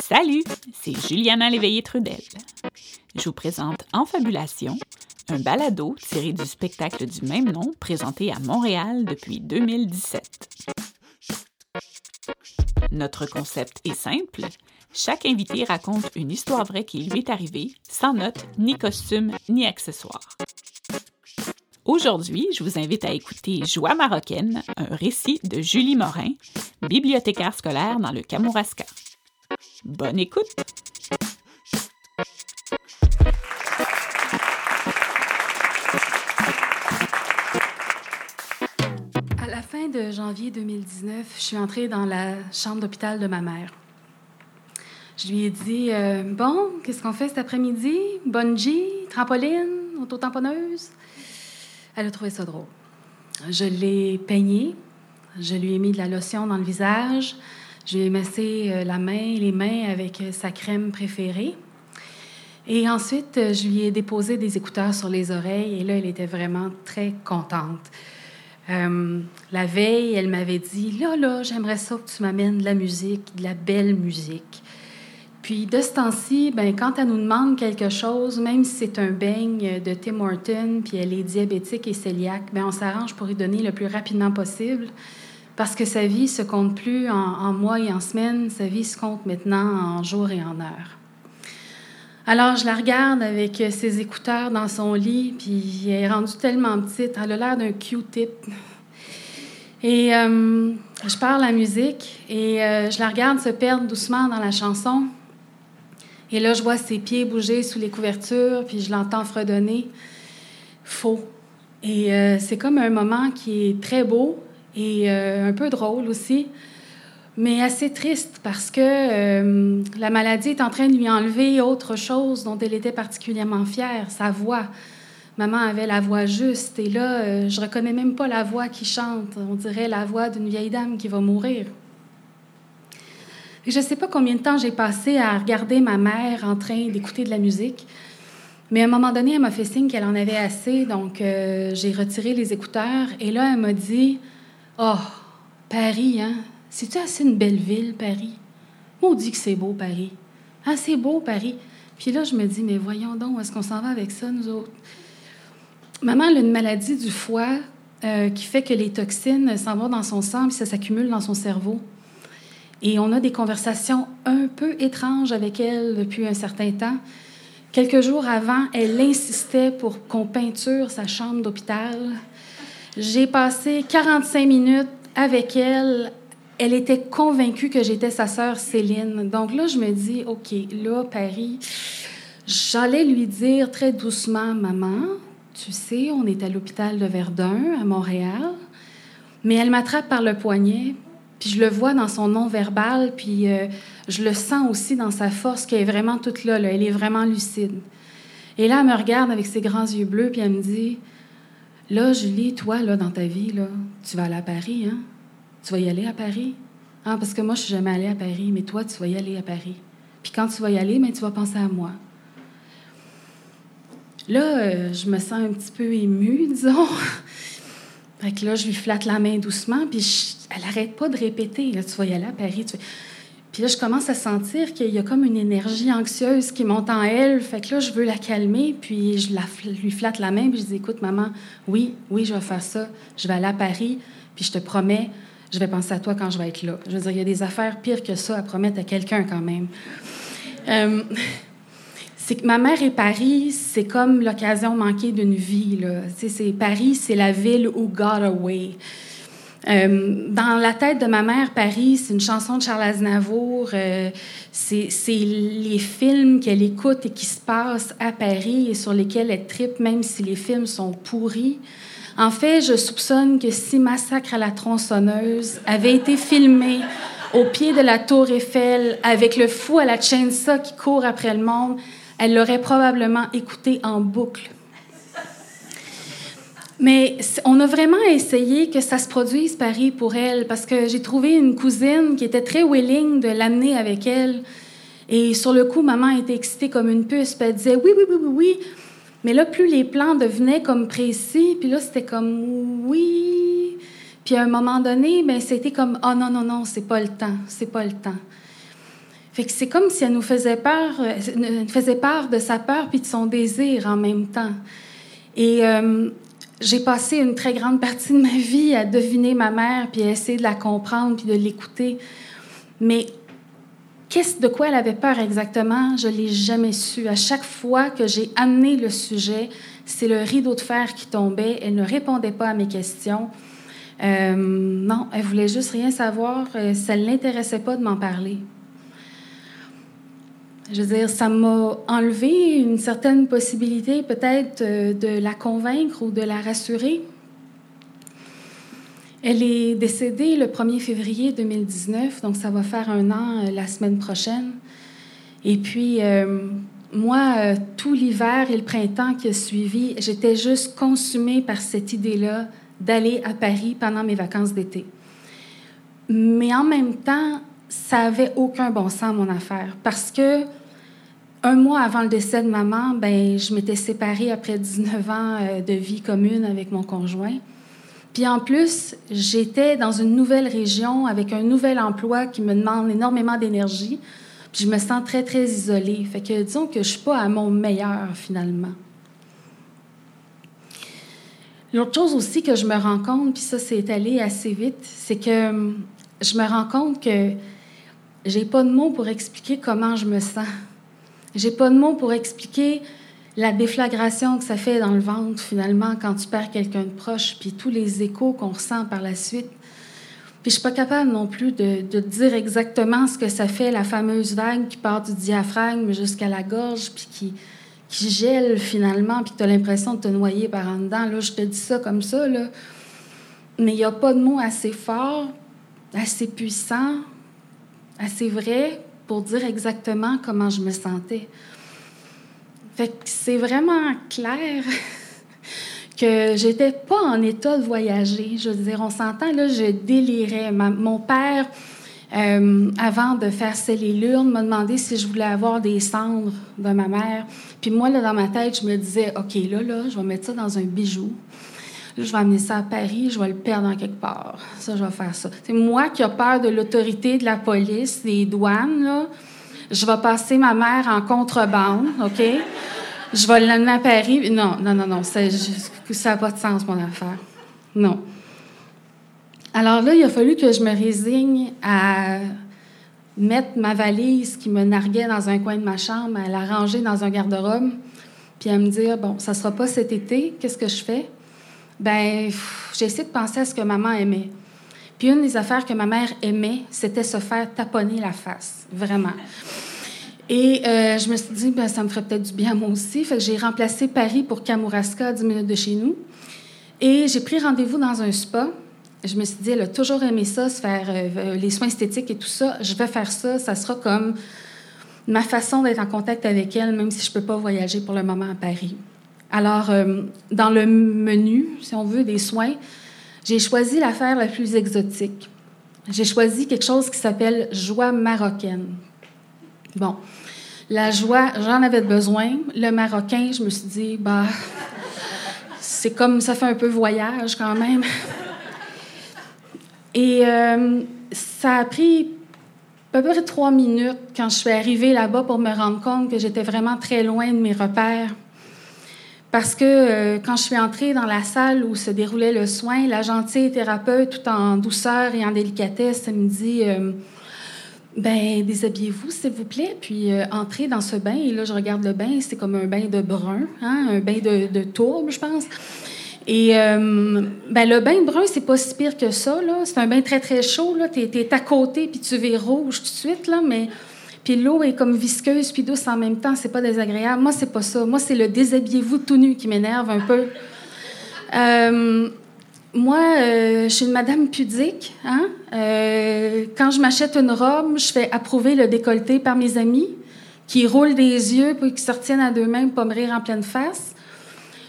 Salut, c'est Juliana Léveillé-Trudel. Je vous présente En Fabulation, un balado tiré du spectacle du même nom présenté à Montréal depuis 2017. Notre concept est simple. Chaque invité raconte une histoire vraie qui lui est arrivée, sans notes, ni costume, ni accessoires. Aujourd'hui, je vous invite à écouter Joie marocaine, un récit de Julie Morin, bibliothécaire scolaire dans le Kamouraska. Bonne écoute! À la fin de janvier 2019, je suis entrée dans la chambre d'hôpital de ma mère. Je lui ai dit euh, Bon, qu'est-ce qu'on fait cet après-midi? Bungee, trampoline, auto-tamponneuse Elle a trouvé ça drôle. Je l'ai peignée, je lui ai mis de la lotion dans le visage, je lui ai massé euh, la main, les mains avec euh, sa crème préférée. Et ensuite, je lui ai déposé des écouteurs sur les oreilles et là, elle était vraiment très contente. la veille, elle m'avait dit Là, là, j'aimerais ça que tu m'amènes de la musique, de la belle musique. Puis de ce temps-ci, ben, quand elle nous demande quelque chose, même si c'est un beigne de Tim Horton, puis elle est diabétique et cœliaque, ben, on s'arrange pour lui donner le plus rapidement possible parce que sa vie se compte plus en, mois et en semaines, sa vie se compte maintenant en jours et en heures. Alors, je la regarde avec ses écouteurs dans son lit, puis elle est rendue tellement petite, elle a l'air d'un Q-tip. Et euh, je parle la musique et euh, je la regarde se perdre doucement dans la chanson. Et là, je vois ses pieds bouger sous les couvertures, puis je l'entends fredonner. Faux. Et euh, c'est comme un moment qui est très beau et euh, un peu drôle aussi, mais assez triste parce que euh, la maladie est en train de lui enlever autre chose dont elle était particulièrement fière, sa voix. Maman avait la voix juste et là, je reconnais même pas la voix qui chante. On dirait la voix d'une vieille dame qui va mourir. Je ne sais pas combien de temps j'ai passé à regarder ma mère en train d'écouter de la musique. Mais à un moment donné, elle m'a fait signe qu'elle en avait assez, donc euh, j'ai retiré les écouteurs. Et là, elle m'a dit Oh, Paris, hein? C'est-tu assez une belle ville, Paris? On dit que c'est beau, Paris. Ah, c'est beau, Paris. Puis là, je me dis Mais voyons donc, est-ce qu'on s'en va avec ça, nous autres? Maman a une maladie du foie euh, qui fait que les toxines s'en vont dans son sang et ça s'accumule dans son cerveau. Et on a des conversations un peu étranges avec elle depuis un certain temps. Quelques jours avant, elle insistait pour qu'on peinture sa chambre d'hôpital. J'ai passé 45 minutes avec elle. Elle était convaincue que j'étais sa sœur Céline. Donc là, je me dis, OK, là, Paris, j'allais lui dire très doucement, Maman, tu sais, on est à l'hôpital de Verdun, à Montréal. Mais elle m'attrape par le poignet, puis je le vois dans son nom verbal, puis euh, je le sens aussi dans sa force qui est vraiment toute là, Elle est vraiment lucide. Et là, elle me regarde avec ses grands yeux bleus, puis elle me dit Là, Julie, toi, là, dans ta vie, tu vas aller à Paris, hein? Tu vas y aller à Paris? Ah, parce que moi, je suis jamais allée à Paris, mais toi, tu vas y aller à Paris. Puis quand tu vas y aller, mais tu vas penser à moi. Là, euh, je me sens un petit peu émue, disons. Fait que là, je lui flatte la main doucement, puis elle n'arrête pas de répéter. Là, tu vas y aller à Paris. Puis là, je commence à sentir qu'il y a comme une énergie anxieuse qui monte en elle. Fait que là, je veux la calmer, puis je la, lui flatte la main, puis je dis Écoute, maman, oui, oui, je vais faire ça. Je vais aller à Paris, puis je te promets, je vais penser à toi quand je vais être là. Je veux dire, il y a des affaires pires que ça à promettre à quelqu'un quand même. Euh, c'est que ma mère et Paris, c'est comme l'occasion manquée d'une vie. Là. C'est, Paris, c'est la ville où got away. Euh, dans la tête de ma mère, Paris, c'est une chanson de Charles Aznavour. Euh, c'est, les films qu'elle écoute et qui se passent à Paris et sur lesquels elle tripe, même si les films sont pourris. En fait, je soupçonne que si Massacre à la tronçonneuse avait été filmé au pied de la tour Eiffel avec le fou à la chainsaw qui court après le monde, elle l'aurait probablement écouté en boucle. Mais on a vraiment essayé que ça se produise Paris pour elle, parce que j'ai trouvé une cousine qui était très willing de l'amener avec elle. Et sur le coup, maman était excitée comme une puce, puis elle disait oui, oui, oui, oui, oui. Mais là, plus les plans devenaient comme précis, puis là, c'était comme oui. Puis à un moment donné, ben, c'était comme oh non, non, non, c'est pas le temps, c'est pas le temps. Fait que c'est comme si elle nous faisait peur, euh, faisait part de sa peur puis de son désir en même temps. Et euh, j'ai passé une très grande partie de ma vie à deviner ma mère puis à essayer de la comprendre puis de l'écouter. Mais qu'est-ce de quoi elle avait peur exactement, je l'ai jamais su. À chaque fois que j'ai amené le sujet, c'est le rideau de fer qui tombait. Elle ne répondait pas à mes questions. Euh, non, elle voulait juste rien savoir. Ça ne l'intéressait pas de m'en parler. Je veux dire, ça m'a enlevé une certaine possibilité peut-être euh, de la convaincre ou de la rassurer. Elle est décédée le 1er février 2019, donc ça va faire un an euh, la semaine prochaine. Et puis, euh, moi, tout l'hiver et le printemps qui a suivi, j'étais juste consumée par cette idée-là d'aller à Paris pendant mes vacances d'été. Mais en même temps, ça avait aucun bon sens, mon affaire, parce que un mois avant le décès de maman, ben, je m'étais séparée après 19 ans euh, de vie commune avec mon conjoint. Puis en plus, j'étais dans une nouvelle région avec un nouvel emploi qui me demande énormément d'énergie. Puis je me sens très, très isolée. Fait que disons que je suis pas à mon meilleur finalement. L'autre chose aussi que je me rends compte, puis ça, c'est allé assez vite, c'est que hum, je me rends compte que j'ai pas de mots pour expliquer comment je me sens. J'ai pas de mots pour expliquer la déflagration que ça fait dans le ventre, finalement, quand tu perds quelqu'un de proche, puis tous les échos qu'on ressent par la suite. Puis je suis pas capable non plus de, dire exactement ce que ça fait, la fameuse vague qui part du diaphragme jusqu'à la gorge, puis qui, qui gèle finalement, puis tu as l'impression de te noyer par en dedans. Là, je te dis ça comme ça, là. Mais il n'y a pas de mots assez forts, assez puissants, assez vrais pour dire exactement comment je me sentais. C'est vraiment clair que j'étais pas en état de voyager. Je veux dire, on s'entend, là, je délirais. mon père, euh, avant de faire sceller l'urne, m'a demandé si je voulais avoir des cendres de ma mère. Puis moi, là, dans ma tête, je me disais, OK, là, là, je vais mettre ça dans un bijou je vais amener ça à Paris, je vais le perdre en quelque part. Ça, je vais faire ça. C'est moi qui ai peur de l'autorité de la police, des douanes, là. Je vais passer ma mère en contrebande, OK? Je vais l'amener à Paris. Non, non, non, non. Ça n'a pas de sens, mon affaire. Non. Alors là, il a fallu que je me résigne à mettre ma valise qui me narguait dans un coin de ma chambre, à la ranger dans un garde-robe, puis à me dire, bon, ça sera pas cet été, qu'est-ce que je fais? Ben j'essaie de penser à ce que maman aimait. Puis une des affaires que ma mère aimait, c'était se faire taponner la face, vraiment. Et euh, je me suis dit, ben, ça me ferait peut-être du bien à moi aussi. Fait que j'ai remplacé Paris pour Kamouraska, 10 minutes de chez nous. Et j'ai pris rendez-vous dans un spa. Je me suis dit, elle a toujours aimé ça, se faire euh, les soins esthétiques et tout ça. Je vais faire ça. Ça sera comme ma façon d'être en contact avec elle, même si je ne peux pas voyager pour le moment à Paris. Alors, euh, dans le menu, si on veut, des soins, j'ai choisi l'affaire la plus exotique. J'ai choisi quelque chose qui s'appelle joie marocaine. Bon, la joie, j'en avais besoin. Le marocain, je me suis dit, bah, c'est comme ça fait un peu voyage quand même. Et euh, ça a pris à peu près trois minutes quand je suis arrivée là-bas pour me rendre compte que j'étais vraiment très loin de mes repères. Parce que euh, quand je suis entrée dans la salle où se déroulait le soin, la gentille thérapeute, tout en douceur et en délicatesse, me dit euh, Ben, déshabillez-vous, s'il vous plaît, puis euh, entrez dans ce bain. Et là, je regarde le bain, c'est comme un bain de brun, hein, un bain de, tourbe, je pense. Et ben, le bain brun, c'est pas si pire que ça. C'est un bain très, très chaud. Tu es, à côté, puis tu vis rouge tout de suite, là, mais puis l'eau est comme visqueuse puis douce en même temps. C'est pas désagréable. Moi, c'est pas ça. Moi, c'est le déshabillez-vous tout nu qui m'énerve un peu. Euh, moi, euh, je suis une madame pudique. Hein? Euh, quand je m'achète une robe, je fais approuver le décolleté par mes amis qui roulent des yeux puis qui se retiennent à deux mains pour pas me rire en pleine face.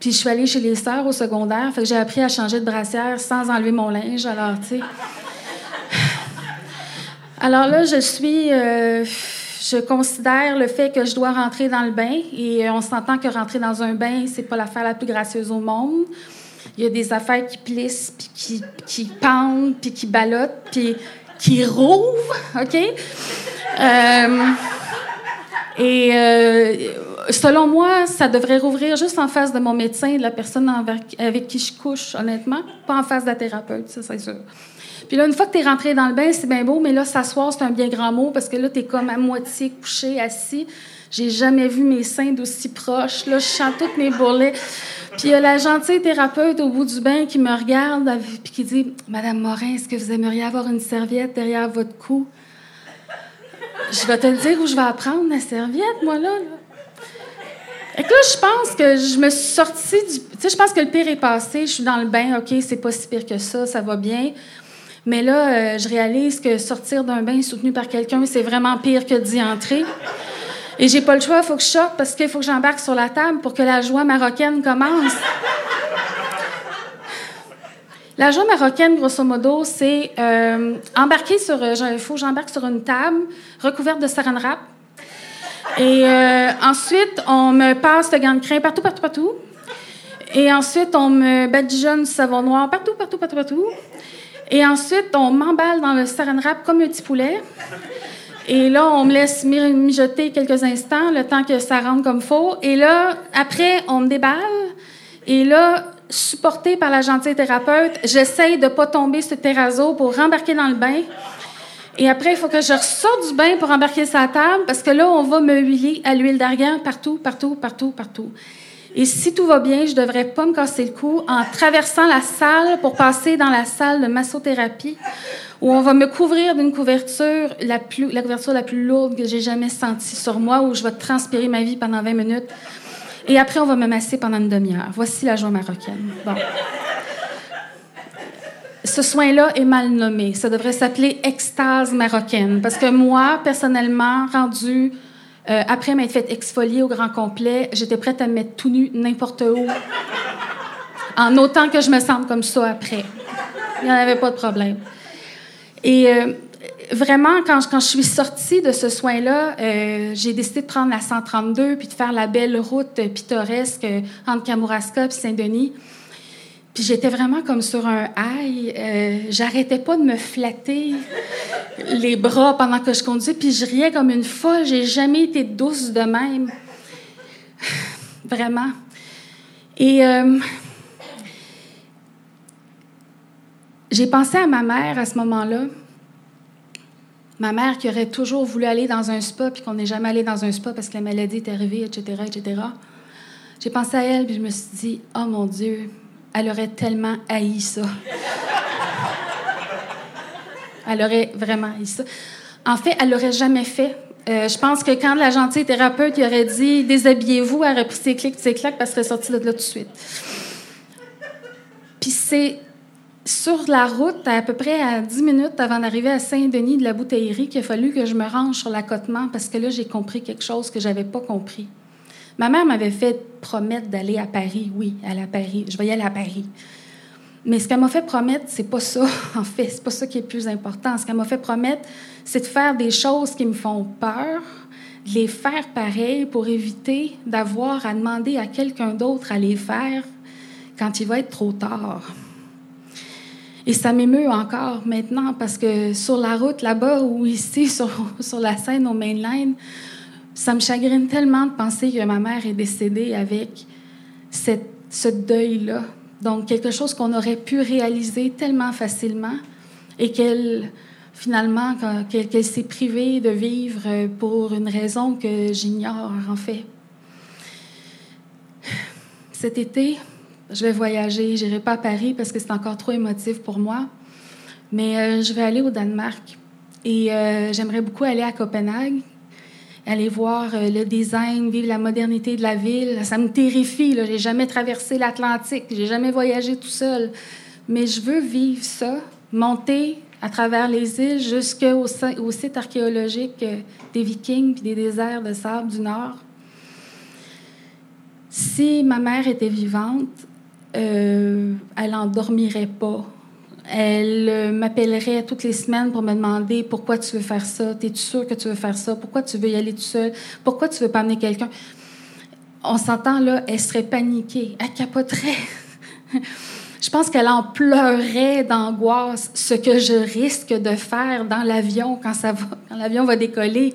Puis je suis allée chez les sœurs au secondaire, fait que j'ai appris à changer de brassière sans enlever mon linge. Alors, tu sais. Alors là, je suis je considère le fait que je dois rentrer dans le bain et on s'entend que rentrer dans un bain, c'est pas l'affaire la plus gracieuse au monde. Il y a des affaires qui plissent, puis qui, qui pendent, puis qui ballottent, puis qui rouvrent, OK? Euh, et euh, selon moi, ça devrait rouvrir juste en face de mon médecin de la personne avec qui je couche, honnêtement, pas en face de la thérapeute, ça, c'est sûr. Puis là, une fois que tu es rentré dans le bain, c'est bien beau, mais là, s'asseoir, c'est un bien grand mot parce que là, tu es comme à moitié couché, assis. J'ai jamais vu mes seins d'aussi proches. Là, je sens toutes mes bourrelets. Puis il y a la gentille thérapeute au bout du bain qui me regarde puis qui dit Madame Morin, est-ce que vous aimeriez avoir une serviette derrière votre cou Je vais te dire où je vais apprendre la serviette, moi, là. Et là, je pense que je me suis sortie du. Tu sais, je pense que le pire est passé. Je suis dans le bain, OK, c'est pas si pire que ça, ça va bien. Mais là, euh, je réalise que sortir d'un bain soutenu par quelqu'un, c'est vraiment pire que d'y entrer. Et j'ai pas le choix, il faut que je sorte parce qu'il faut que j'embarque sur la table pour que la joie marocaine commence. La joie marocaine, grosso modo, c'est euh, embarquer sur. Il faut que j'embarque sur une table recouverte de saran wrap. Et euh, ensuite, on me passe le gant de crin partout, partout, partout. Et ensuite, on me badigeonne du savon noir partout, partout, partout, partout. Et ensuite, on m'emballe dans le saran wrap comme un petit poulet. Et là, on me laisse mijoter quelques instants, le temps que ça rentre comme faux. Et là, après, on me déballe. Et là, supportée par la gentille thérapeute, j'essaye de pas tomber sur le terrazzo pour rembarquer dans le bain. Et après, il faut que je ressorte du bain pour embarquer sa table parce que là, on va me huiler à l'huile d'argan partout, partout, partout, partout. Et si tout va bien, je devrais pas me casser le cou en traversant la salle pour passer dans la salle de massothérapie où on va me couvrir d'une couverture, la, plus, couverture la plus lourde que j'ai jamais sentie sur moi, où je vais transpirer ma vie pendant 20 minutes. Et après, on va me masser pendant une demi-heure. Voici la joie marocaine. Bon. Ce soin-là est mal nommé. Ça devrait s'appeler extase marocaine. Parce que moi, personnellement, rendu euh, après m'être fait exfolier au grand complet, j'étais prête à me mettre tout nu n'importe où, en autant que je me sente comme ça après. Il n'y en avait pas de problème. Et euh, vraiment, quand, je suis sortie de ce soin-là, euh, j'ai décidé de prendre la 132 puis de faire la belle route pittoresque entre Kamouraska et Saint-Denis. Puis j'étais vraiment comme sur un high. Euh, j'arrêtais pas de me flatter les bras pendant que je conduisais, puis je riais comme une folle. J'ai jamais été douce de même. Vraiment. Et J'ai pensé à ma mère à ce moment-là. Ma mère qui aurait toujours voulu aller dans un spa, puis qu'on n'est jamais allé dans un spa parce que la maladie est arrivée, etc., etc. J'ai pensé à elle, puis je me suis dit, oh mon Dieu, elle aurait tellement haï ça. elle aurait vraiment haï ça. En fait, elle l'aurait jamais fait. Euh, je pense que quand la gentille thérapeute aurait dit déshabillez-vous, elle aurait pris ses clics, ses claques, parce qu'elle serait sortie de là tout de suite. Puis c'est sur la route, à peu près à 10 minutes avant d'arriver à Saint-Denis de la bouteillerie, qu'il a fallu que je me range sur l'accotement parce que là, j'ai compris quelque chose que j'avais pas compris. Ma mère m'avait fait promettre d'aller à Paris. Oui, aller à Paris. Je vais y aller à Paris. Mais ce qu'elle m'a fait promettre, c'est pas ça, en fait. C'est pas ça qui est le plus important. Ce qu'elle m'a fait promettre, c'est de faire des choses qui me font peur, de les faire pareil pour éviter d'avoir à demander à quelqu'un d'autre à les faire quand il va être trop tard. Et ça m'émeut encore maintenant parce que sur la route là-bas ou ici sur, sur la scène au mainline, ça me chagrine tellement de penser que ma mère est décédée avec cette, ce deuil-là. Donc, quelque chose qu'on aurait pu réaliser tellement facilement et qu'elle, finalement, qu'elle s'est privée de vivre pour une raison que j'ignore, en fait. Cet été, je vais voyager. Je n'irai pas à Paris parce que c'est encore trop émotif pour moi. Mais euh, je vais aller au Danemark. Et euh, j'aimerais beaucoup aller à Copenhague, aller voir euh, le design, vivre la modernité de la ville. Ça me terrifie. Je n'ai jamais traversé l'Atlantique. J'ai jamais voyagé tout seul. Mais je veux vivre ça, monter à travers les îles jusqu'au au site archéologique des Vikings puis des déserts de sable du Nord. Si ma mère était vivante, euh, elle n'en dormirait pas. Elle euh, m'appellerait toutes les semaines pour me demander pourquoi tu veux faire ça, es-tu sûr que tu veux faire ça, pourquoi tu veux y aller tout seul, pourquoi tu veux pas amener quelqu'un? On s'entend là, elle serait paniquée, elle capoterait. Je pense qu'elle en pleurait d'angoisse ce que je risque de faire dans l'avion quand l'avion va décoller.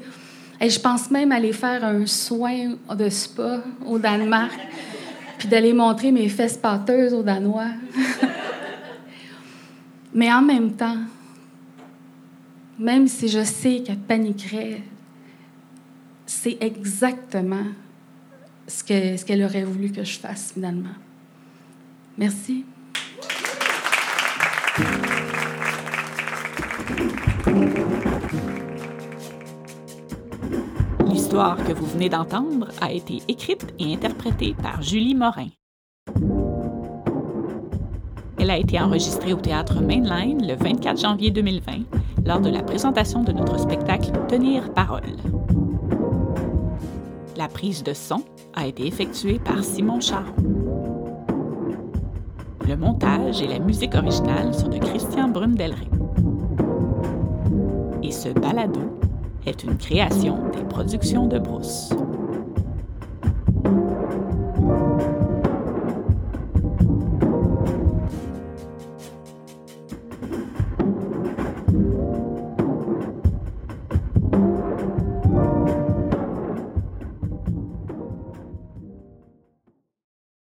Et je pense même aller faire un soin de spa au Danemark, puis d'aller montrer mes fesses pâteuses aux Danois. Mais en même temps, même si je sais qu'elle paniquerait, c'est exactement ce qu'elle aurait voulu que je fasse finalement. Merci. L'histoire que vous venez d'entendre a été écrite et interprétée par Julie Morin. Elle a été enregistrée au théâtre Mainline le 24 janvier 2020 lors de la présentation de notre spectacle Tenir parole. La prise de son a été effectuée par Simon Charon. Le montage et la musique originale sont de Christian Brundelry. Et ce balado est une création des productions de Brousse.